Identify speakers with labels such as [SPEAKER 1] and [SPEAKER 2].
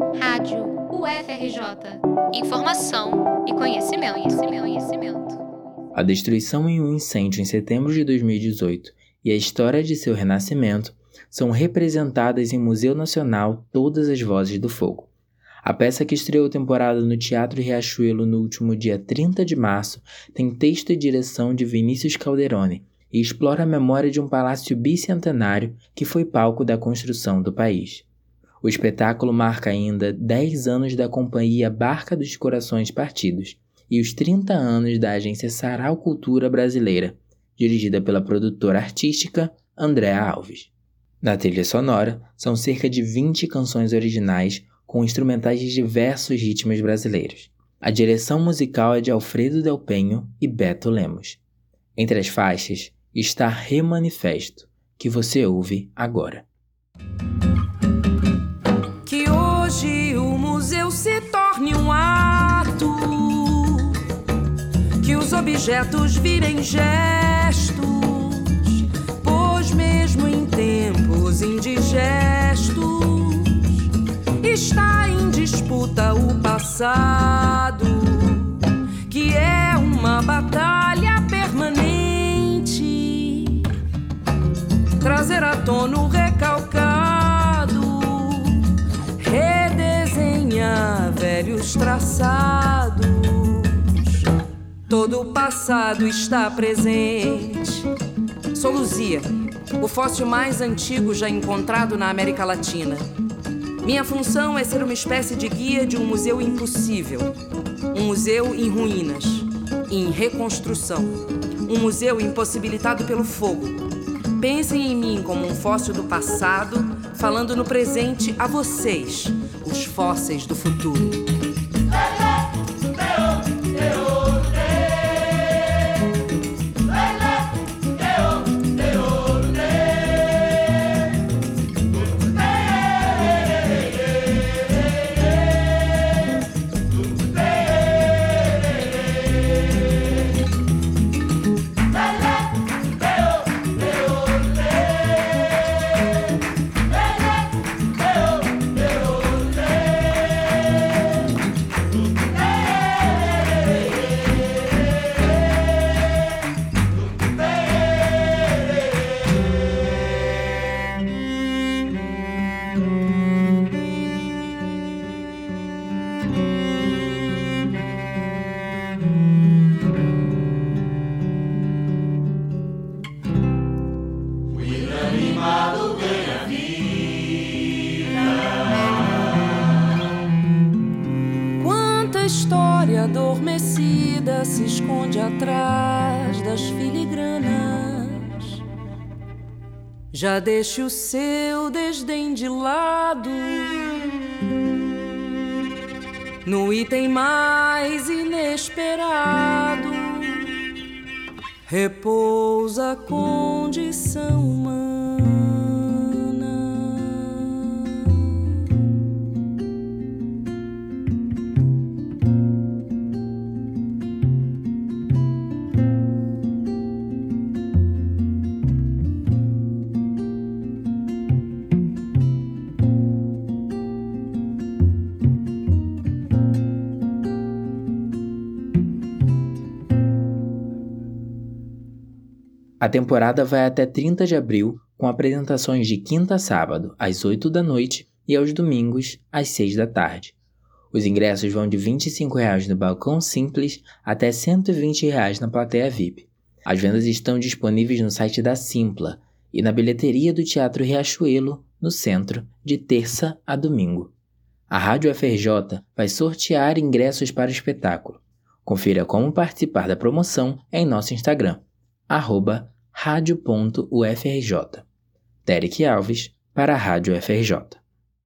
[SPEAKER 1] Rádio UFRJ. Informação e conhecimento, conhecimento, conhecimento.
[SPEAKER 2] A destruição em um incêndio em setembro de 2018 e a história de seu renascimento são representadas em Museu Nacional Todas as Vozes do Fogo. A peça que estreou temporada no Teatro Riachuelo no último dia 30 de março tem texto e direção de Vinícius Calderoni e explora a memória de um palácio bicentenário que foi palco da construção do país. O espetáculo marca ainda 10 anos da companhia Barca dos Corações Partidos e os 30 anos da agência Sarau Cultura Brasileira, dirigida pela produtora artística Andréa Alves. Na trilha sonora, são cerca de 20 canções originais com instrumentais de diversos ritmos brasileiros. A direção musical é de Alfredo Del Penho e Beto Lemos. Entre as faixas está Remanifesto, que você ouve agora.
[SPEAKER 3] Se torne um ato, que os objetos virem gestos, pois mesmo em tempos indigestos está em disputa o passado, que é uma batalha permanente, trazer à tona o velhos traçados. Todo o passado está presente. Sou Luzia, o fóssil mais antigo já encontrado na América Latina. Minha função é ser uma espécie de guia de um museu impossível. Um museu em ruínas, em reconstrução. Um museu impossibilitado pelo fogo. Pensem em mim como um fóssil do passado, falando no presente a vocês, os fósseis do futuro. Let's adormecida se esconde atrás das filigranas. Já deixe o seu desdém de lado. No item mais inesperado, repousa a condição humana.
[SPEAKER 2] A temporada vai até 30 de abril, com apresentações de quinta a sábado, às 8 da noite, e aos domingos, às 6 da tarde. Os ingressos vão de 25 reais no balcão simples até 120 reais na plateia VIP. As vendas estão disponíveis no site da Simpla e na bilheteria do Teatro Riachuelo, no centro, de terça a domingo. A Rádio FRJ vai sortear ingressos para o espetáculo. Confira como participar da promoção em nosso Instagram arroba rádio.ufrj. Derek Alves, para a Rádio FRJ.